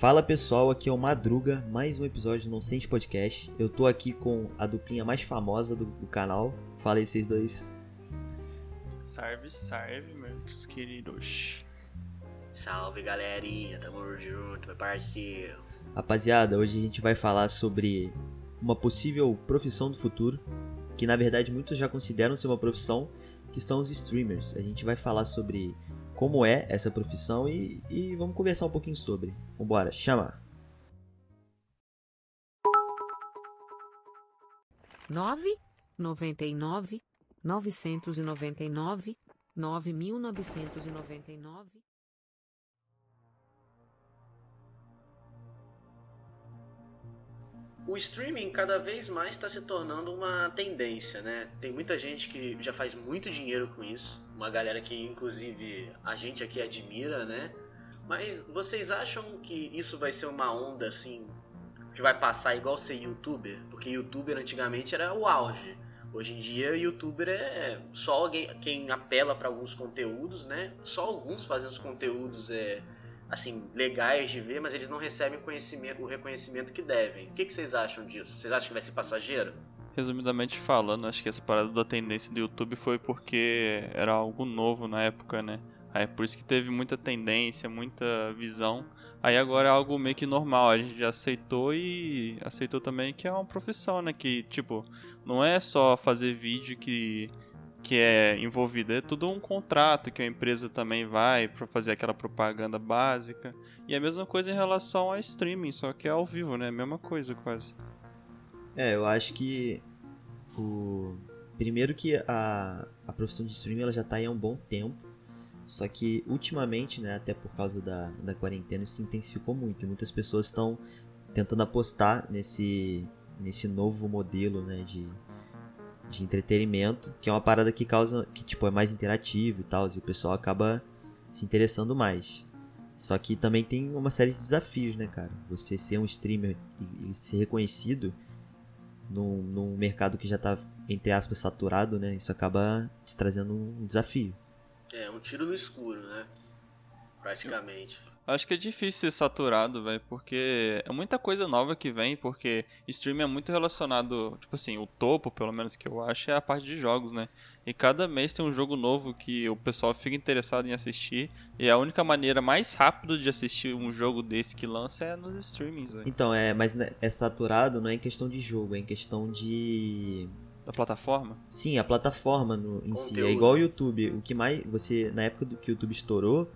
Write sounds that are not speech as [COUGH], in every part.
Fala pessoal, aqui é o Madruga, mais um episódio do Nonsense Podcast. Eu tô aqui com a duplinha mais famosa do, do canal. Fala aí vocês dois. Salve, salve, meus queridos. Salve galerinha, tamo junto, meu parceiro. Rapaziada, hoje a gente vai falar sobre uma possível profissão do futuro, que na verdade muitos já consideram ser uma profissão, que são os streamers. A gente vai falar sobre como é essa profissão e, e vamos conversar um pouquinho sobre. Vambora, chama! nove noventa e nove novecentos e noventa e nove nove mil novecentos e noventa e nove O streaming cada vez mais está se tornando uma tendência, né? Tem muita gente que já faz muito dinheiro com isso, uma galera que inclusive a gente aqui admira, né? Mas vocês acham que isso vai ser uma onda assim que vai passar igual ser youtuber? Porque youtuber antigamente era o auge. Hoje em dia, youtuber é só alguém quem apela para alguns conteúdos, né? Só alguns fazem os conteúdos é assim legais de ver, mas eles não recebem o reconhecimento que devem. O que, que vocês acham disso? Vocês acham que vai ser passageiro? Resumidamente falando, acho que essa parada da tendência do YouTube foi porque era algo novo na época, né? Aí por isso que teve muita tendência, muita visão. Aí agora é algo meio que normal, a gente já aceitou e aceitou também que é uma profissão, né? Que, tipo, não é só fazer vídeo que, que é envolvido, é tudo um contrato que a empresa também vai para fazer aquela propaganda básica. E a mesma coisa em relação a streaming, só que é ao vivo, né? A mesma coisa quase. É, eu acho que o primeiro que a, a profissão de streaming ela já está aí há um bom tempo só que ultimamente, né, até por causa da, da quarentena, isso se intensificou muito. Muitas pessoas estão tentando apostar nesse, nesse novo modelo né, de, de entretenimento, que é uma parada que causa. que tipo, é mais interativo e tal, e o pessoal acaba se interessando mais. Só que também tem uma série de desafios, né, cara? Você ser um streamer e, e ser reconhecido num, num mercado que já está entre aspas, saturado, né? Isso acaba te trazendo um desafio. É, um tiro no escuro, né? Praticamente. Acho que é difícil ser saturado, velho, porque é muita coisa nova que vem, porque streaming é muito relacionado, tipo assim, o topo, pelo menos que eu acho, é a parte de jogos, né? E cada mês tem um jogo novo que o pessoal fica interessado em assistir, e a única maneira mais rápida de assistir um jogo desse que lança é nos streamings, velho. Então, é, mas né, é saturado não é em questão de jogo, é em questão de da plataforma? Sim, a plataforma no, em si. É igual o YouTube. O que mais. Você. Na época do que o YouTube estourou,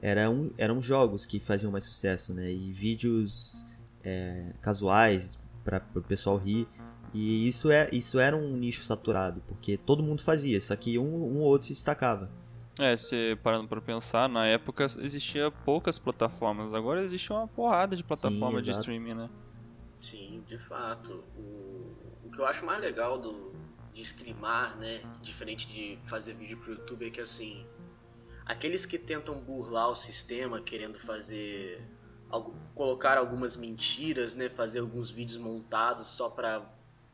era um, eram jogos que faziam mais sucesso, né? E vídeos é, casuais para o pessoal rir. E isso, é, isso era um nicho saturado, porque todo mundo fazia, só que um, um ou outro se destacava. É, se parando para pensar, na época existia poucas plataformas, agora existe uma porrada de plataformas de streaming, né? Sim, de fato. O, o que eu acho mais legal do, de streamar, né, diferente de fazer vídeo pro YouTube, é que assim, aqueles que tentam burlar o sistema, querendo fazer colocar algumas mentiras, né, fazer alguns vídeos montados só para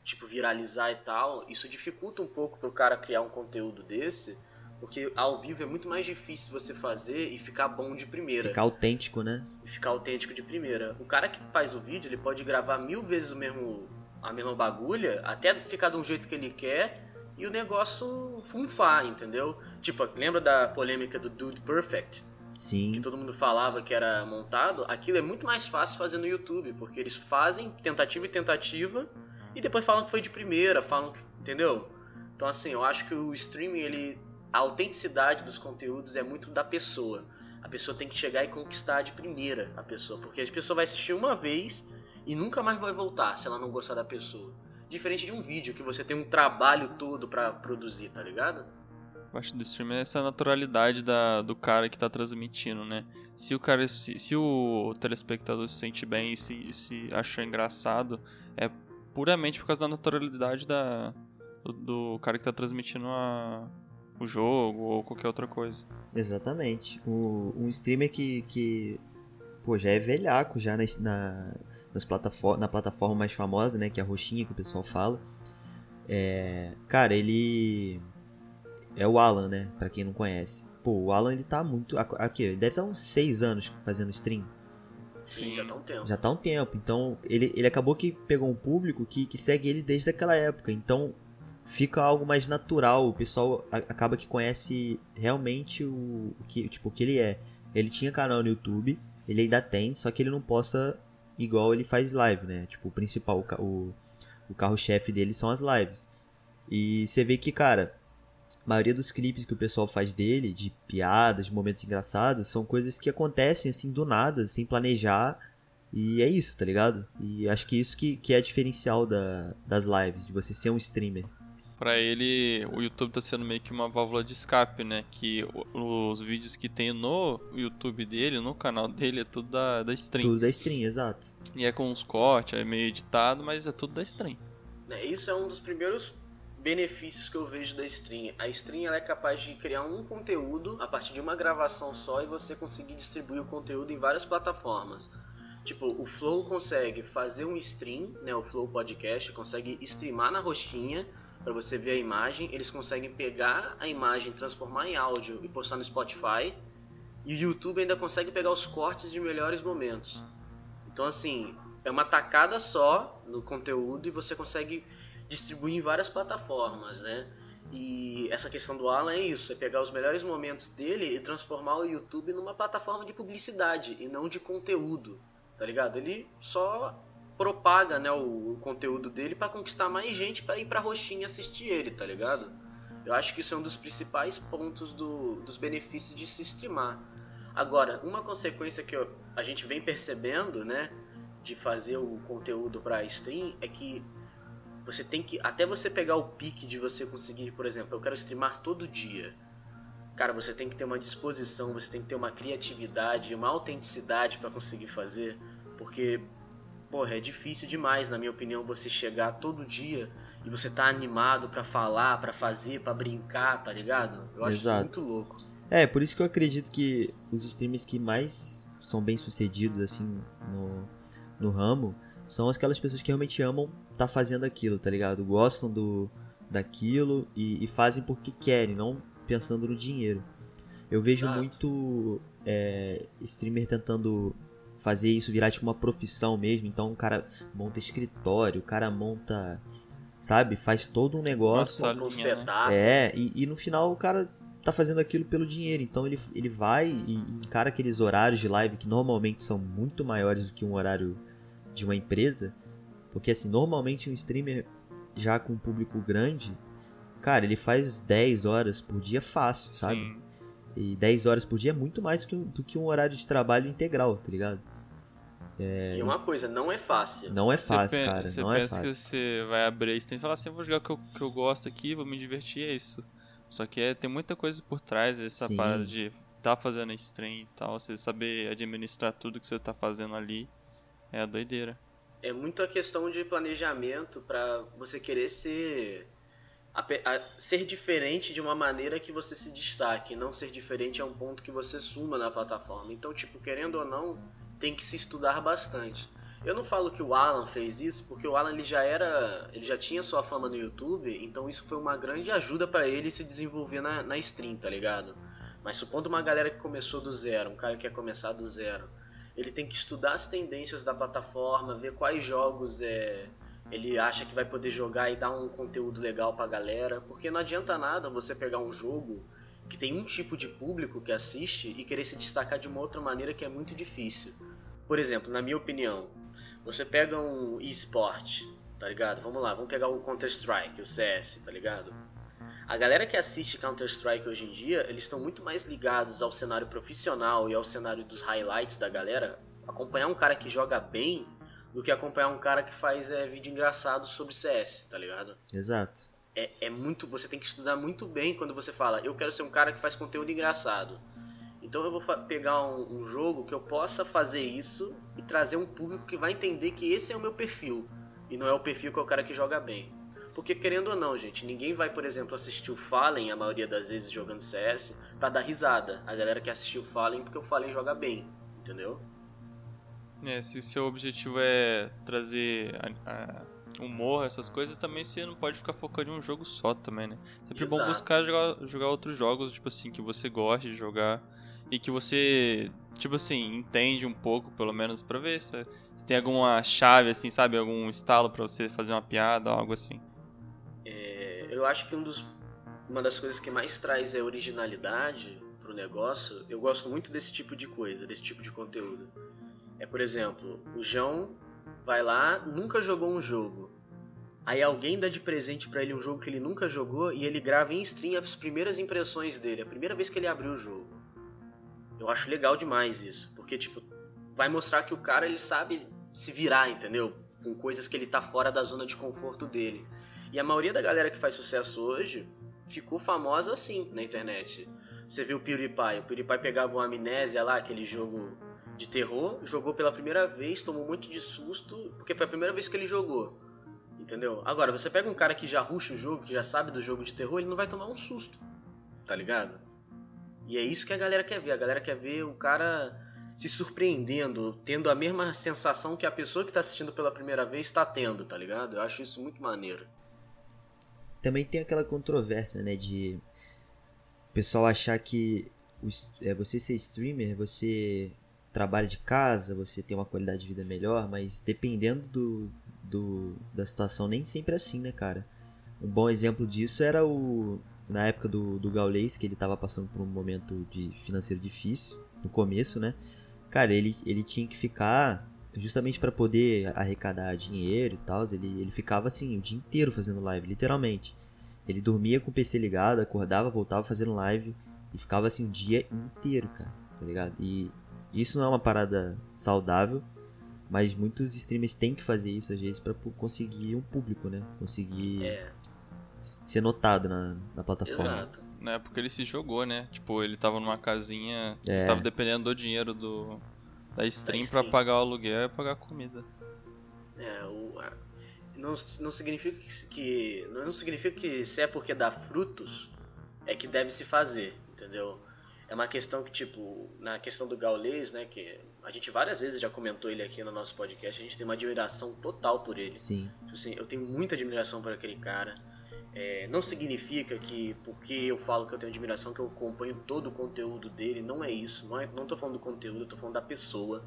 tipo viralizar e tal, isso dificulta um pouco pro cara criar um conteúdo desse, porque ao vivo é muito mais difícil você fazer e ficar bom de primeira. Ficar autêntico, né? Ficar autêntico de primeira. O cara que faz o vídeo, ele pode gravar mil vezes o mesmo a mesma bagulha, até ficar de um jeito que ele quer e o negócio funfar, entendeu? Tipo, lembra da polêmica do Dude Perfect? Sim. Que todo mundo falava que era montado. Aquilo é muito mais fácil fazer no YouTube, porque eles fazem tentativa e tentativa e depois falam que foi de primeira, falam que. Entendeu? Então, assim, eu acho que o streaming, ele. A autenticidade dos conteúdos é muito da pessoa. A pessoa tem que chegar e conquistar de primeira a pessoa, porque a pessoa vai assistir uma vez e nunca mais vai voltar se ela não gostar da pessoa. Diferente de um vídeo que você tem um trabalho todo para produzir, tá ligado? Eu acho do streaming é essa naturalidade da, do cara que tá transmitindo, né? Se o cara, se, se o telespectador se sente bem e se, se achou engraçado, é puramente por causa da naturalidade da, do, do cara que tá transmitindo a, o jogo ou qualquer outra coisa. Exatamente. O, um streamer que, que pô, já é velhaco já na, na, nas plataforma, na plataforma mais famosa, né? Que é a roxinha que o pessoal fala. É, cara, ele é o Alan, né? Pra quem não conhece. Pô, o Alan ele tá muito. Aqui, ele deve estar uns 6 anos fazendo stream. Sim, Sim, já tá um tempo. Já tá um tempo. Então, ele, ele acabou que pegou um público que, que segue ele desde aquela época. Então, fica algo mais natural. O pessoal acaba que conhece realmente o, o, que, tipo, o que ele é. Ele tinha canal no YouTube, ele ainda tem, só que ele não possa igual ele faz live, né? Tipo, o principal, o, o carro-chefe dele são as lives. E você vê que, cara, a maioria dos clipes que o pessoal faz dele, de piadas, de momentos engraçados, são coisas que acontecem assim do nada, sem planejar. E é isso, tá ligado? E acho que isso que, que é diferencial da, das lives, de você ser um streamer. Pra ele, o YouTube tá sendo meio que uma válvula de escape, né? Que os vídeos que tem no YouTube dele, no canal dele, é tudo da, da stream. Tudo da stream, exato. E é com uns cortes, é meio editado, mas é tudo da stream. É, isso é um dos primeiros benefícios que eu vejo da stream. A stream ela é capaz de criar um conteúdo a partir de uma gravação só e você conseguir distribuir o conteúdo em várias plataformas. Tipo, o Flow consegue fazer um stream, né, o Flow Podcast, consegue streamar na roxinha para você ver a imagem. Eles conseguem pegar a imagem, transformar em áudio e postar no Spotify. E o YouTube ainda consegue pegar os cortes de melhores momentos. Então, assim, é uma tacada só no conteúdo e você consegue distribuir em várias plataformas, né? E essa questão do Alan é isso, é pegar os melhores momentos dele e transformar o YouTube numa plataforma de publicidade e não de conteúdo, tá ligado? Ele só propaga, né, o, o conteúdo dele para conquistar mais gente para ir pra roxinha assistir ele, tá ligado? Eu acho que isso é um dos principais pontos do, dos benefícios de se streamar. Agora, uma consequência que eu, a gente vem percebendo, né, de fazer o conteúdo para stream é que você tem que. Até você pegar o pique de você conseguir, por exemplo, eu quero streamar todo dia. Cara, você tem que ter uma disposição, você tem que ter uma criatividade, uma autenticidade para conseguir fazer. Porque, porra, é difícil demais, na minha opinião, você chegar todo dia e você tá animado para falar, para fazer, para brincar, tá ligado? Eu acho Exato. muito louco. É, por isso que eu acredito que os streamers que mais são bem sucedidos, assim, no, no ramo, são aquelas pessoas que realmente amam tá fazendo aquilo, tá ligado? Gostam do daquilo e, e fazem porque querem, não pensando no dinheiro. Eu vejo Exato. muito é, streamer tentando fazer isso virar tipo uma profissão mesmo. Então o cara monta escritório, o cara monta, sabe, faz todo um negócio. Nossa, né? É, e, e, no final o cara tá fazendo aquilo pelo dinheiro. Então ele, ele vai e encara aqueles horários de live que normalmente são muito maiores do que um horário de uma empresa porque assim, normalmente um streamer já com um público grande, cara, ele faz 10 horas por dia fácil, sabe? Sim. E 10 horas por dia é muito mais do que, um, do que um horário de trabalho integral, tá ligado? É... E uma coisa, não é fácil. Não é fácil, você cara. Você não pensa é fácil. que você vai abrir e tem que falar assim, eu vou jogar o que eu, que eu gosto aqui, vou me divertir, é isso. Só que é, tem muita coisa por trás dessa Sim. parada de tá fazendo stream e tal, você saber administrar tudo que você tá fazendo ali. É a doideira é muito a questão de planejamento para você querer ser a, a, ser diferente de uma maneira que você se destaque, não ser diferente é um ponto que você suma na plataforma. Então, tipo, querendo ou não, tem que se estudar bastante. Eu não falo que o Alan fez isso, porque o Alan ele já era, ele já tinha sua fama no YouTube, então isso foi uma grande ajuda para ele se desenvolver na, na stream, tá ligado? Mas supondo uma galera que começou do zero, um cara que quer começar do zero, ele tem que estudar as tendências da plataforma, ver quais jogos é, ele acha que vai poder jogar e dar um conteúdo legal pra galera, porque não adianta nada você pegar um jogo que tem um tipo de público que assiste e querer se destacar de uma outra maneira que é muito difícil. Por exemplo, na minha opinião, você pega um eSport, tá ligado? Vamos lá, vamos pegar o Counter-Strike, o CS, tá ligado? A galera que assiste Counter-Strike hoje em dia, eles estão muito mais ligados ao cenário profissional e ao cenário dos highlights da galera. Acompanhar um cara que joga bem do que acompanhar um cara que faz é, vídeo engraçado sobre CS, tá ligado? Exato. É, é muito. Você tem que estudar muito bem quando você fala, eu quero ser um cara que faz conteúdo engraçado. Então eu vou pegar um, um jogo que eu possa fazer isso e trazer um público que vai entender que esse é o meu perfil. E não é o perfil que é o cara que joga bem. Porque querendo ou não, gente, ninguém vai, por exemplo, assistir o Fallen, a maioria das vezes jogando CS, pra dar risada. A galera quer assistir o Fallen porque o Fallen joga bem, entendeu? É, se seu objetivo é trazer a, a humor, essas coisas, também você não pode ficar focando em um jogo só também, né? Sempre Exato. bom buscar jogar, jogar outros jogos, tipo assim, que você goste de jogar e que você, tipo assim, entende um pouco, pelo menos, pra ver se, se tem alguma chave, assim, sabe? Algum estalo para você fazer uma piada, algo assim. É, eu acho que um dos, uma das coisas que mais traz é originalidade pro negócio. Eu gosto muito desse tipo de coisa, desse tipo de conteúdo. É, por exemplo, o João vai lá, nunca jogou um jogo. Aí alguém dá de presente para ele um jogo que ele nunca jogou e ele grava em stream as primeiras impressões dele, a primeira vez que ele abriu o jogo. Eu acho legal demais isso, porque tipo, vai mostrar que o cara ele sabe se virar, entendeu? Com coisas que ele tá fora da zona de conforto dele. E a maioria da galera que faz sucesso hoje ficou famosa assim na internet. Você viu o PewDiePie, o PewDiePie pegava uma amnésia lá, aquele jogo de terror, jogou pela primeira vez, tomou muito de susto, porque foi a primeira vez que ele jogou. Entendeu? Agora, você pega um cara que já ruxa o jogo, que já sabe do jogo de terror, ele não vai tomar um susto. Tá ligado? E é isso que a galera quer ver. A galera quer ver o cara se surpreendendo, tendo a mesma sensação que a pessoa que está assistindo pela primeira vez está tendo, tá ligado? Eu acho isso muito maneiro. Também tem aquela controvérsia, né, de o pessoal achar que é, você ser streamer, você trabalha de casa, você tem uma qualidade de vida melhor, mas dependendo do, do da situação, nem sempre é assim, né, cara? Um bom exemplo disso era o na época do, do Gaules, que ele estava passando por um momento de financeiro difícil, no começo, né? Cara, ele, ele tinha que ficar, justamente para poder arrecadar dinheiro e tal, ele, ele ficava assim o dia inteiro fazendo live, literalmente. Ele dormia com o PC ligado, acordava, voltava fazendo live e ficava assim o dia inteiro, cara, tá ligado? E isso não é uma parada saudável, mas muitos streamers têm que fazer isso às vezes para conseguir um público, né? Conseguir é ser notado na, na plataforma. Exato. É, porque ele se jogou, né? Tipo, ele tava numa casinha, é. tava dependendo do dinheiro do, da stream, da stream. pra pagar o aluguel e pagar a comida. É, o, a, não, não significa que, que, Não significa que se é porque dá frutos, é que deve se fazer, entendeu? É uma questão que, tipo, na questão do Gaules, né, que a gente várias vezes já comentou ele aqui no nosso podcast, a gente tem uma admiração total por ele. Sim. Tipo assim, eu tenho muita admiração por aquele cara. É, não significa que porque eu falo que eu tenho admiração que eu acompanho todo o conteúdo dele, não é isso. Não, é, não tô falando do conteúdo, eu tô falando da pessoa.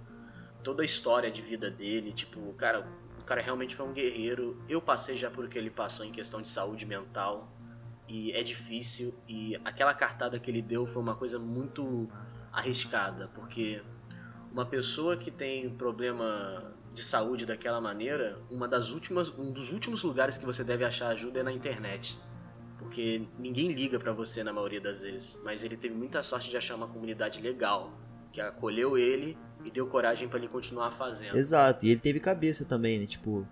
Toda a história de vida dele, tipo, cara, o cara realmente foi um guerreiro. Eu passei já por o que ele passou em questão de saúde mental e é difícil e aquela cartada que ele deu foi uma coisa muito arriscada, porque uma pessoa que tem problema de saúde daquela maneira, uma das últimas, um dos últimos lugares que você deve achar ajuda é na internet. Porque ninguém liga para você na maioria das vezes, mas ele teve muita sorte de achar uma comunidade legal que acolheu ele e deu coragem para ele continuar fazendo. Exato, e ele teve cabeça também, né? Tipo,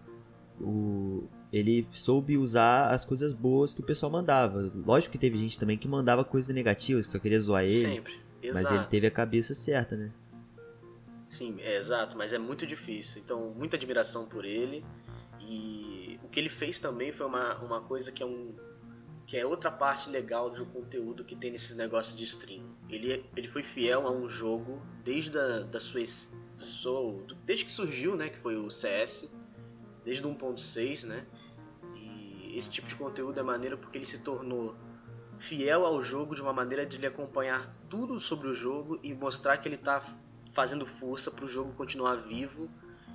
o ele soube usar as coisas boas que o pessoal mandava. Lógico que teve gente também que mandava coisas negativas, só queria zoar ele. Sempre. Exato. Mas ele teve a cabeça certa, né? Sim, é exato, mas é muito difícil. Então, muita admiração por ele. E o que ele fez também foi uma, uma coisa que é um que é outra parte legal do conteúdo que tem nesses negócios de stream. Ele, ele foi fiel a um jogo desde a, da sua, da sua desde que surgiu, né, que foi o CS, desde o 1.6, né? E esse tipo de conteúdo é maneiro porque ele se tornou fiel ao jogo de uma maneira de lhe acompanhar tudo sobre o jogo e mostrar que ele está fazendo força para o jogo continuar vivo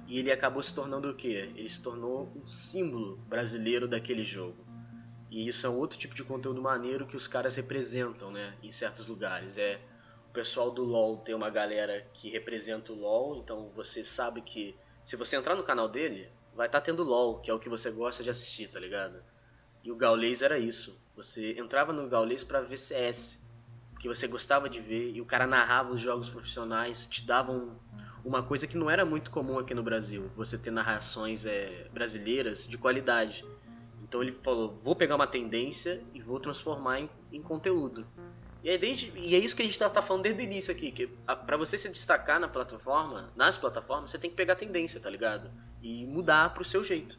e ele acabou se tornando o quê? Ele se tornou um símbolo brasileiro daquele jogo. E isso é um outro tipo de conteúdo maneiro que os caras representam, né, em certos lugares. É o pessoal do LoL tem uma galera que representa o LoL, então você sabe que se você entrar no canal dele, vai estar tá tendo LoL, que é o que você gosta de assistir, tá ligado? E o Gaules era isso. Você entrava no Gaules para ver CS que você gostava de ver e o cara narrava os jogos profissionais, te davam uma coisa que não era muito comum aqui no Brasil, você ter narrações é, brasileiras de qualidade. Então ele falou, vou pegar uma tendência e vou transformar em, em conteúdo. E, aí, desde, e é isso que a gente tá, tá falando desde o início aqui, que para você se destacar na plataforma, nas plataformas, você tem que pegar tendência, tá ligado? E mudar pro seu jeito.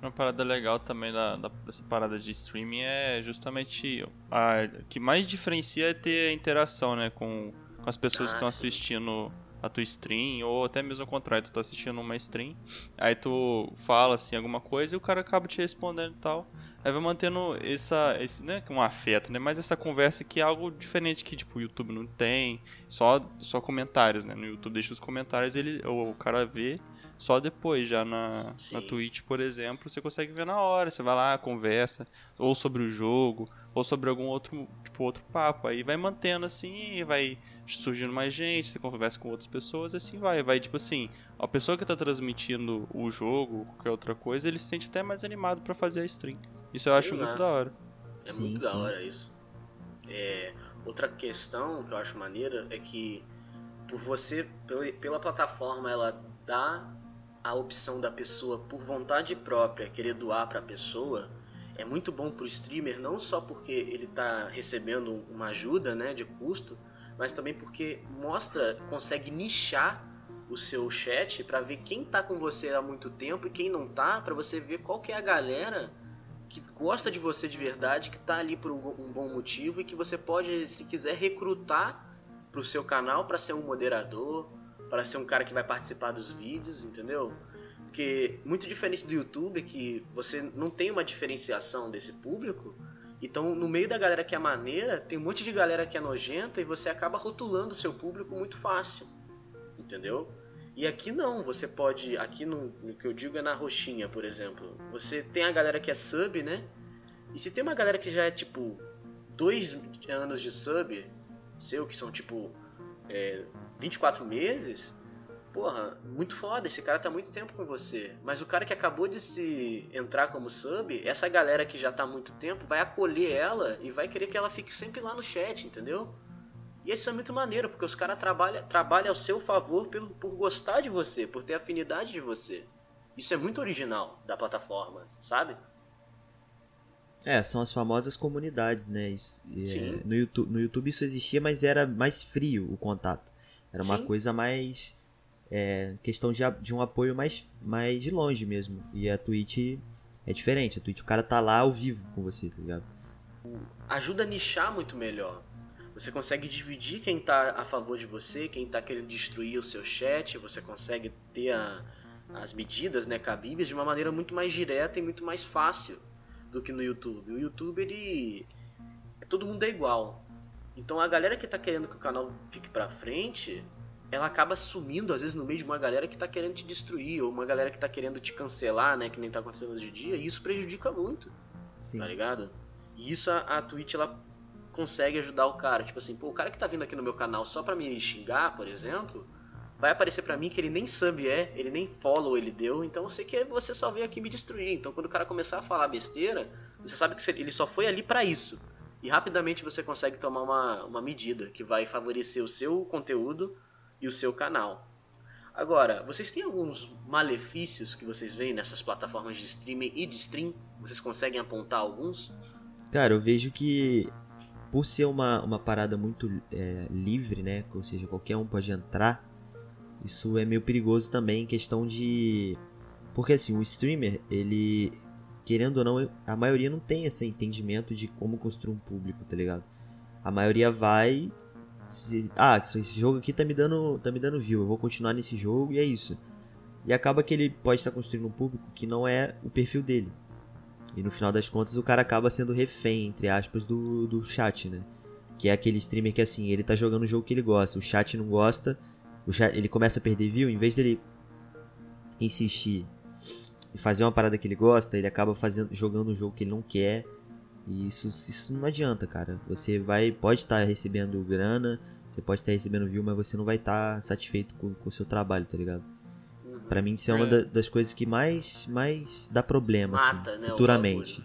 Uma parada legal também da, da, dessa parada de streaming é justamente a que mais diferencia é ter a interação, né, com, com as pessoas Ah, que estão assistindo a tua stream, ou até mesmo ao contrário, tu tá assistindo uma stream, aí tu fala assim alguma coisa e o cara acaba te respondendo e tal. Aí vai mantendo essa, esse, é que um afeto, né, mas essa conversa que é algo diferente que, tipo, o YouTube não tem, só, só comentários, né, no YouTube deixa os comentários, ele, o cara vê só depois, já na, na. Twitch, por exemplo, você consegue ver na hora, você vai lá, conversa, ou sobre o jogo, ou sobre algum outro, tipo, outro papo, aí vai mantendo assim, vai surgindo mais gente, você conversa com outras pessoas, e assim vai, vai tipo assim, a pessoa que tá transmitindo o jogo, qualquer outra coisa, ele se sente até mais animado pra fazer a stream. Isso eu acho muito Exato. da hora. É Sim, muito da sim. hora isso. É, outra questão que eu acho maneira é que por você, pela, pela plataforma, ela dá a opção da pessoa por vontade própria querer doar para a pessoa, é muito bom pro streamer não só porque ele tá recebendo uma ajuda, né, de custo, mas também porque mostra, consegue nichar o seu chat para ver quem tá com você há muito tempo e quem não tá, para você ver qual que é a galera que gosta de você de verdade, que tá ali por um, bom motivo e que você pode, se quiser, recrutar pro seu canal para ser um moderador, para ser um cara que vai participar dos vídeos, entendeu? Porque muito diferente do YouTube, que você não tem uma diferenciação desse público, então no meio da galera que é maneira, tem um monte de galera que é nojenta e você acaba rotulando o seu público muito fácil, entendeu? E aqui não, você pode, aqui no, no que eu digo é na roxinha, por exemplo, você tem a galera que é sub, né? E se tem uma galera que já é tipo dois anos de sub, seu que são tipo é, 24 meses, porra, muito foda, esse cara tá muito tempo com você. Mas o cara que acabou de se entrar como sub, essa galera que já tá há muito tempo vai acolher ela e vai querer que ela fique sempre lá no chat, entendeu? E isso é muito maneiro, porque os caras trabalham trabalha ao seu favor pelo, por gostar de você, por ter afinidade de você. Isso é muito original da plataforma, sabe? É, são as famosas comunidades, né? Isso, é, Sim. no, YouTube, no YouTube isso existia, mas era mais frio o contato. Era uma Sim. coisa mais. É, questão de, de um apoio mais, mais de longe mesmo. E a Twitch é diferente. A Twitch, o cara tá lá ao vivo com você, tá ligado? ajuda a nichar muito melhor. Você consegue dividir quem tá a favor de você, quem tá querendo destruir o seu chat, você consegue ter a- as medidas né, cabíveis de uma maneira muito mais direta e muito mais fácil do que no YouTube. O YouTube, ele. Todo mundo é igual. Então a galera que tá querendo que o canal fique pra frente, ela acaba sumindo às vezes no meio de uma galera que tá querendo te destruir, ou uma galera que tá querendo te cancelar, né? Que nem tá acontecendo hoje em dia, e isso prejudica muito Sim. tá ligado? E isso a, a Twitch ela consegue ajudar o cara. Tipo assim, pô, o cara que tá vindo aqui no meu canal só pra me xingar, por exemplo, vai aparecer pra mim que ele nem sub é, ele nem follow ele deu, então eu sei que você só veio aqui me destruir. Então quando o cara começar a falar besteira, você sabe que ele só foi ali pra isso. E rapidamente você consegue tomar uma, uma medida que vai favorecer o seu conteúdo e o seu canal. Agora, vocês têm alguns malefícios que vocês veem nessas plataformas de streaming e de stream? Vocês conseguem apontar alguns? Cara, eu vejo que por ser uma, uma parada muito é, livre, né? Ou seja, qualquer um pode entrar, isso é meio perigoso também em questão de. Porque assim, o streamer, ele. Querendo ou não, a maioria não tem esse entendimento de como construir um público, tá ligado? A maioria vai. se- ah, esse jogo aqui tá me dando. tá me dando view, eu vou continuar nesse jogo e é isso. E acaba que ele pode estar construindo um público que não é o perfil dele. E no final das contas o cara acaba sendo refém, entre aspas, do, do chat, né? Que é aquele streamer que assim, ele tá jogando o jogo que ele gosta, o chat não gosta, o chat, ele começa a perder view, em vez dele insistir e fazer uma parada que ele gosta, ele acaba fazendo, jogando um jogo que ele não quer. E isso, isso não adianta, cara. Você vai, pode estar recebendo grana, você pode estar recebendo view, mas você não vai estar satisfeito com com o seu trabalho, tá ligado? Uhum. Pra mim isso é uma É. da- das coisas que mais, mais dá problema, Mata, assim, né, futuramente.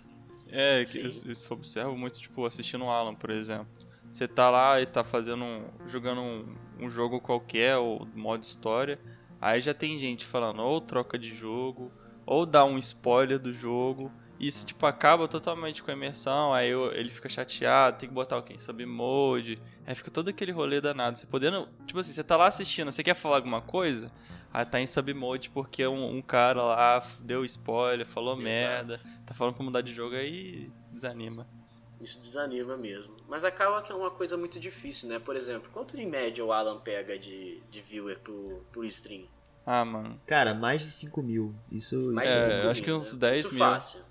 É, que Sim. isso isso eu observo muito, tipo, assistindo o Alan, por exemplo. Você tá lá e tá fazendo um, jogando um, um jogo qualquer, ou modo história, aí já tem gente falando ou troca de jogo, ou dá um spoiler do jogo, isso, tipo, acaba totalmente com a imersão, aí eu- ele fica chateado, tem que botar o quem sabe mode, aí fica todo aquele rolê danado. Você podendo, tipo assim, você tá lá assistindo, você quer falar alguma coisa, Ah, tá em submode porque um, um cara lá deu spoiler, falou Exato. merda, tá falando pra mudar de jogo aí desanima. Isso desanima mesmo. Mas acaba que é uma coisa muito difícil, né? Por exemplo, quanto em média o Alan pega de, de viewer por, por stream? Ah, mano. Cara, mais de 5 mil. Isso, Mais isso É, de cinco acho que mil, uns né? 10 Isso mil. fácil.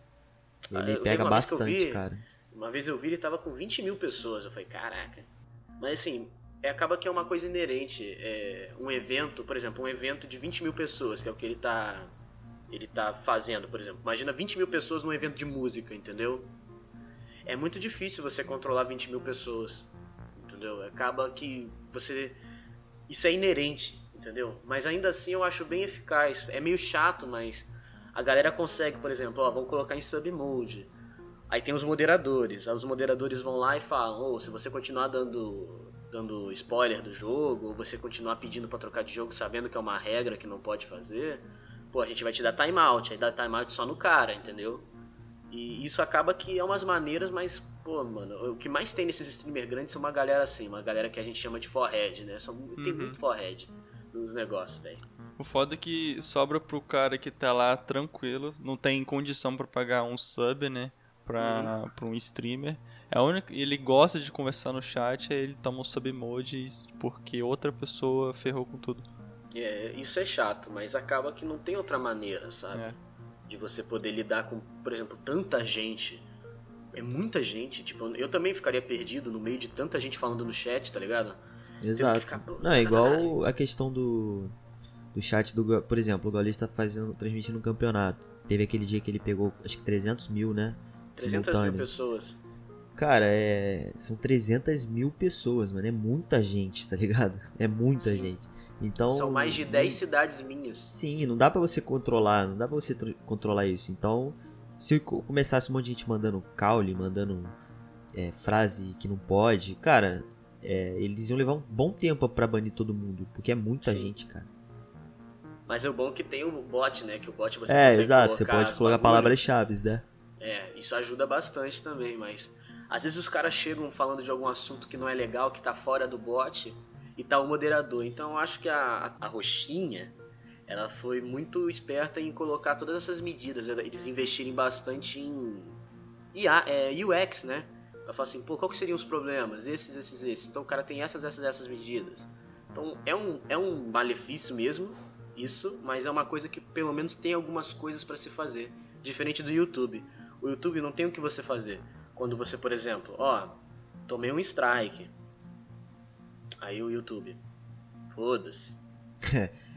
Ah, ele eu- pega bastante, vi- cara. Uma vez eu vi ele tava com 20 mil pessoas. Eu falei, caraca. Mas assim, é, acaba que é uma coisa inerente. É, um evento, por exemplo, um evento de 20 mil pessoas, que é o que ele tá. Ele tá fazendo, por exemplo. Imagina 20 mil pessoas num evento de música, entendeu? É muito difícil você controlar 20 mil pessoas. Entendeu? Acaba que você. Isso é inerente, entendeu? Mas ainda assim eu acho bem eficaz. É meio chato, mas a galera consegue, por exemplo, ó, vamos colocar em sub mode. Aí tem os moderadores. Aí os moderadores vão lá e falam: "Ô, se você continuar dando dando spoiler do jogo, ou você continuar pedindo pra trocar de jogo sabendo que é uma regra que não pode fazer, pô, a gente vai te dar timeout, aí dá timeout só no cara, entendeu? E isso acaba que é umas maneiras, mas, pô, mano, o que mais tem nesses streamers grandes são uma galera assim, uma galera que a gente chama de forehead, né? São, Tem Uhum. muito forehead nos negócios, velho. O foda é que sobra pro cara que tá lá tranquilo, não tem condição pra pagar um sub, né? Pra, pra um streamer. É a única, ele gosta de conversar no chat, aí ele toma um sub mode porque outra pessoa ferrou com tudo. É, isso é chato, mas acaba que não tem outra maneira, sabe? É. De você poder lidar com, por exemplo, tanta gente. É muita gente, tipo, eu também ficaria perdido no meio de tanta gente falando no chat, tá ligado? Exato. Não, é igual a questão do, do chat do. Por exemplo, o Gaules tá fazendo, transmitindo um campeonato. Teve aquele dia que ele pegou, acho que 300 mil, né? 300 mil pessoas. Cara, é. São 300 mil pessoas, mano. É muita gente, tá ligado? É muita Sim. gente. Então. São mais de 10 cidades minhas. Sim, não dá pra você controlar, não dá pra você tr- controlar isso. Então, se co- começasse um monte de gente mandando caule, mandando é, frase que não pode, cara, é, eles iam levar um bom tempo pra banir todo mundo, porque é muita Sim. gente, cara. Mas é o bom que tem o bot, né? Que o bot você é, exato, você pode colocar palavras-chave, né? É, isso ajuda bastante também, mas às vezes os caras chegam falando de algum assunto que não é legal, que tá fora do bot, e tá o moderador. Então eu acho que a, a roxinha, ela foi muito esperta em colocar todas essas medidas, né? eles investirem bastante em IA, é, UX, né? Pra falar assim, pô, qual que seriam os problemas? Esses, esses, esses. Então o cara tem essas, essas, essas medidas. Então é um, é um malefício mesmo, isso, mas é uma coisa que pelo menos tem algumas coisas pra se fazer. Diferente do YouTube. O YouTube não tem o que você fazer. Quando você, por exemplo, ó, tomei um strike. Aí o YouTube. Foda-se. [LAUGHS]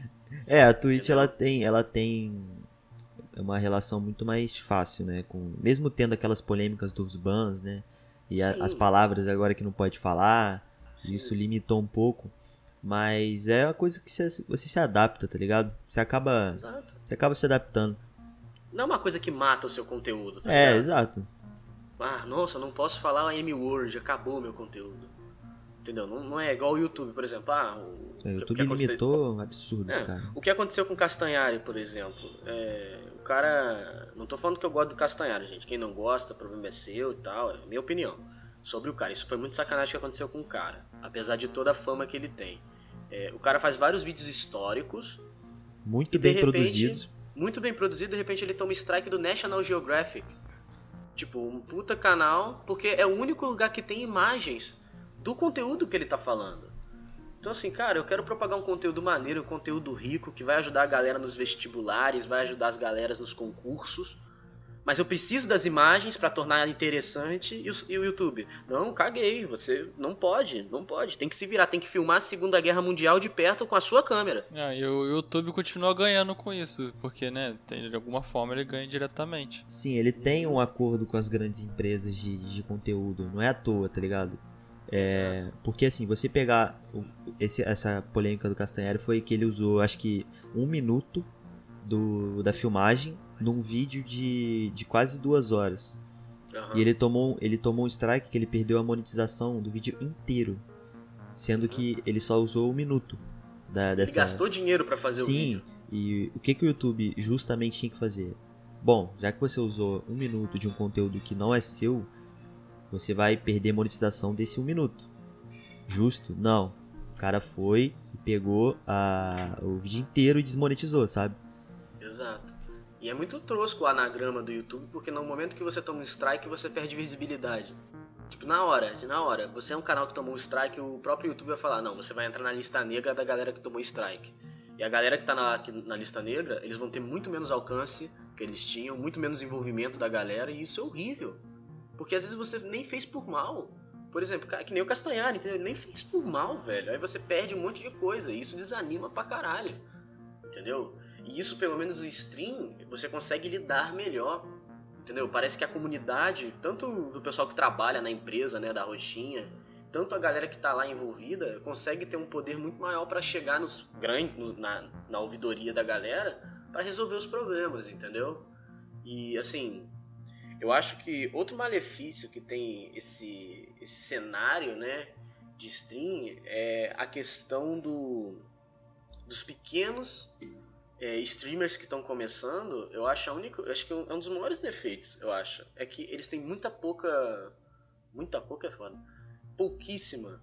É, a Twitch ela tem, ela tem uma relação muito mais fácil, né, com mesmo tendo aquelas polêmicas dos bans, né, e a- as palavras agora que não pode falar, Sim. isso limitou um pouco, mas é uma coisa que você, você se adapta, tá ligado? Você acaba, Exato. você acaba se adaptando. Não é uma coisa que mata o seu conteúdo, tá É, ligado? exato. Ah, nossa, não posso falar a M-Word, acabou o meu conteúdo. Entendeu? Não, não é igual o YouTube, por exemplo. Ah, o, É, YouTube aconteceu- limitou absurdos, É, cara. O que aconteceu com o Castanhari, por exemplo? É, cara. Não tô falando que eu gosto do Castanhari, gente. Quem não gosta, o problema é seu e tal. É minha opinião sobre o cara. Isso foi muito sacanagem que aconteceu com o cara. Apesar de toda a fama que ele tem. É, o cara faz vários vídeos históricos, Muito bem repente- produzidos. muito bem produzido, de repente ele toma strike do National Geographic. Tipo, um puta canal, porque é o único lugar que tem imagens do conteúdo que ele tá falando. Então assim, cara, eu quero propagar um conteúdo maneiro, um conteúdo rico, que vai ajudar a galera nos vestibulares, vai ajudar as galeras nos concursos. Mas eu preciso das imagens pra tornar interessante e o, e o YouTube. Não, caguei, você não pode, não pode. Tem que se virar, tem que filmar a Segunda Guerra Mundial de perto com a sua câmera. Ah, e o YouTube continua ganhando com isso, porque, né, tem, de alguma forma ele ganha diretamente. Sim, ele tem um acordo com as grandes empresas de, de conteúdo, não é à toa, tá ligado? É, porque assim, você pegar o- esse- essa polêmica do Castanheira foi que ele usou, acho que um minuto do, da filmagem num vídeo de, de quase duas horas. Aham. E ele tomou, ele tomou um strike que ele perdeu a monetização do vídeo inteiro, sendo que ele só usou um minuto da, Ele dessa. gastou dinheiro pra fazer o Sim, vídeo. e o que, que o YouTube justamente tinha que fazer? Bom, já que você usou um minuto de um conteúdo que não é seu, você vai perder monetização desse um minuto. Justo? Não. O cara foi e pegou a, o vídeo inteiro e desmonetizou, sabe? Exato. E é muito tosco o anagrama do YouTube, porque no momento que você toma um strike, você perde visibilidade. Tipo, na hora, na hora. Você é um canal que tomou um strike, o próprio YouTube vai falar, não, você vai entrar na lista negra da galera que tomou strike. E a galera que tá na, na lista negra, eles vão ter muito menos alcance que eles tinham, muito menos envolvimento da galera, e isso é horrível. Porque às vezes você nem fez por mal. Por exemplo, que nem o Castanhari, entendeu? Ele nem fez por mal, velho. Aí você perde um monte de coisa, e isso desanima pra caralho. Entendeu? E isso, pelo menos o stream, você consegue lidar melhor. Entendeu? Parece que a comunidade, tanto do pessoal que trabalha na empresa, né, da roxinha, tanto a galera que está lá envolvida, consegue ter um poder muito maior para chegar nos grandes, no, na, na ouvidoria da galera, para resolver os problemas, entendeu? E assim, eu acho que outro malefício que tem esse, esse cenário, né, de stream é a questão do, dos pequenos é, streamers que estão começando, eu acho a única, acho que é um dos maiores defeitos, eu acho, é que eles têm muita pouca, muita pouca é foda, pouquíssima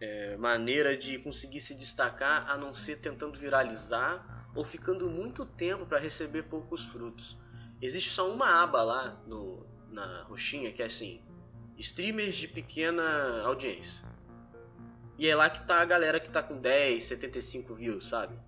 é, maneira de conseguir se destacar, a não ser tentando viralizar ou ficando muito tempo para receber poucos frutos. Existe só uma aba lá no, na roxinha que é assim, streamers de pequena audiência. E é lá que tá a galera que tá com 10, 75 views, sabe?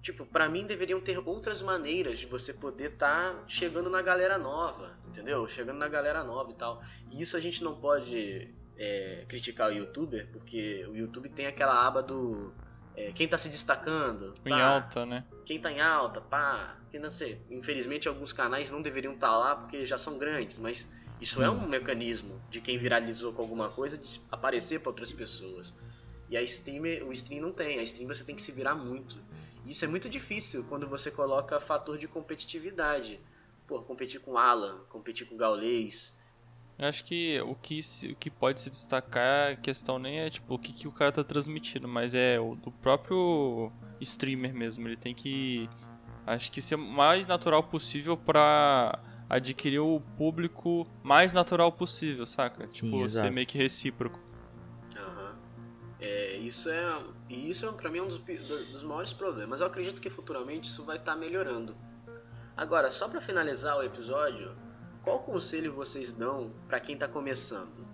Tipo, para mim deveriam ter outras maneiras de você poder estar tá chegando na galera nova, entendeu? Chegando na galera nova e tal. E isso a gente não pode é, criticar o youtuber, porque o YouTube tem aquela aba do é, quem tá se destacando. Em alta, né? Quem tá em alta, pá. Que não sei. Infelizmente alguns canais não deveriam estar tá lá porque já são grandes, mas isso Sim. é um mecanismo de quem viralizou com alguma coisa de aparecer para outras pessoas. E a stream, o stream não tem. A stream você tem que se virar muito. Isso é muito difícil quando você coloca fator de competitividade. Pô, competir com Alan, competir com Gaulês. Eu acho que o que, se, o que pode se destacar, a questão nem é tipo o que, que o cara tá transmitindo, mas é o do próprio streamer mesmo. Ele tem que, acho que ser o mais natural possível para adquirir o público mais natural possível, saca? Sim, tipo, exato. ser meio que recíproco. É, isso é, isso é para mim é um dos, dos maiores problemas. Eu acredito que futuramente isso vai estar tá melhorando. Agora, só para finalizar o episódio, qual conselho vocês dão para quem tá começando?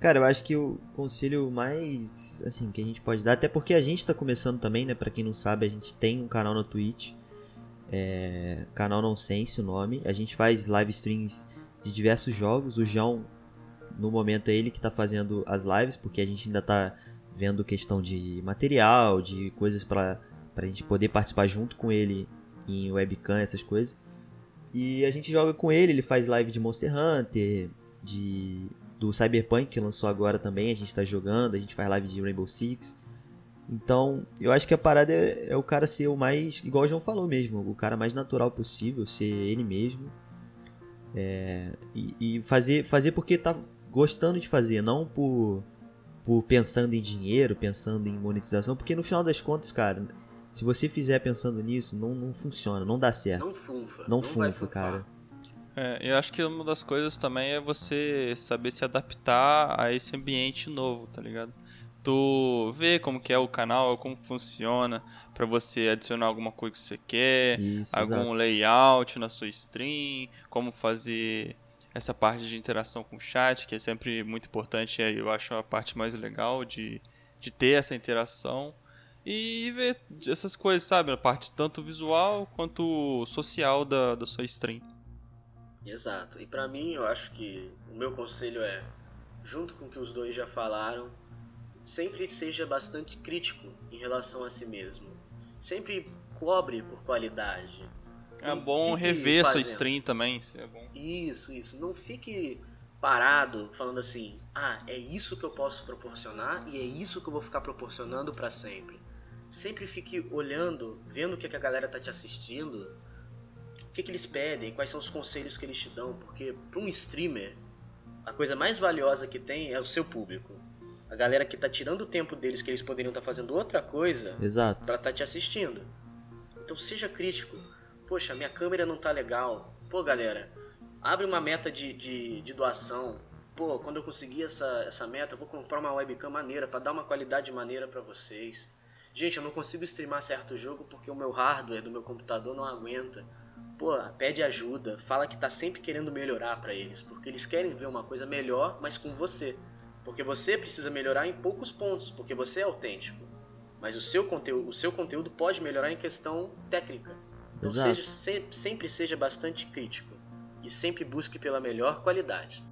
Cara, eu acho que o conselho mais assim que a gente pode dar, até porque a gente tá começando também, né? Para quem não sabe, a gente tem um canal no Twitch, é, canal Nonsense o nome. A gente faz live streams de diversos jogos. O João no momento é ele que está fazendo as lives, porque a gente ainda está vendo questão de material, de coisas para a gente poder participar junto com ele em webcam, essas coisas. E a gente joga com ele, ele faz live de Monster Hunter, de do Cyberpunk que lançou agora também, a gente está jogando, a gente faz live de Rainbow Six. Então, eu acho que a parada é, é, o cara ser o mais, igual o João falou mesmo, o cara mais natural possível, ser ele mesmo. É, e, e, fazer, fazer porque tá, gostando de fazer, não por, por pensando em dinheiro, pensando em monetização, porque no final das contas, cara, se você fizer pensando nisso, não, não funciona, não dá certo. Não funfa. Não, não funfa, cara. É, eu acho que uma das coisas também é você saber se adaptar a esse ambiente novo, tá ligado? Tu vê como que é o canal, como funciona, para você adicionar alguma coisa que você quer, Isso, algum exato. layout na sua stream, como fazer essa parte de interação com o chat, que é sempre muito importante, eu acho a parte mais legal de, de ter essa interação. E ver essas coisas, sabe? A parte tanto visual quanto social da, da sua stream. Exato. E para mim, eu acho que o meu conselho é, junto com o que os dois já falaram, sempre seja bastante crítico em relação a si mesmo. Sempre cobre por qualidade. É bom rever fazendo. sua stream também, isso é bom. Isso, isso. Não fique parado falando assim: "Ah, é isso que eu posso proporcionar e é isso que eu vou ficar proporcionando para sempre". Sempre fique olhando, vendo o que, que a galera tá te assistindo, o que, que eles pedem, quais são os conselhos que eles te dão, porque para um streamer, a coisa mais valiosa que tem é o seu público. A galera que tá tirando o tempo deles que eles poderiam estar tá fazendo outra coisa Exato. pra estar tá te assistindo. Então seja crítico Poxa, minha câmera não tá legal. Pô, galera, abre uma meta de, de, de doação. Pô, quando eu conseguir essa, essa meta, eu vou comprar uma webcam maneira para dar uma qualidade maneira para vocês. Gente, eu não consigo streamar certo jogo porque o meu hardware do meu computador não aguenta. Pô, pede ajuda, fala que tá sempre querendo melhorar para eles, porque eles querem ver uma coisa melhor, mas com você. Porque você precisa melhorar em poucos pontos, porque você é autêntico. Mas o seu conteúdo, o seu conteúdo pode melhorar em questão técnica. Então seja, sempre seja bastante crítico e sempre busque pela melhor qualidade.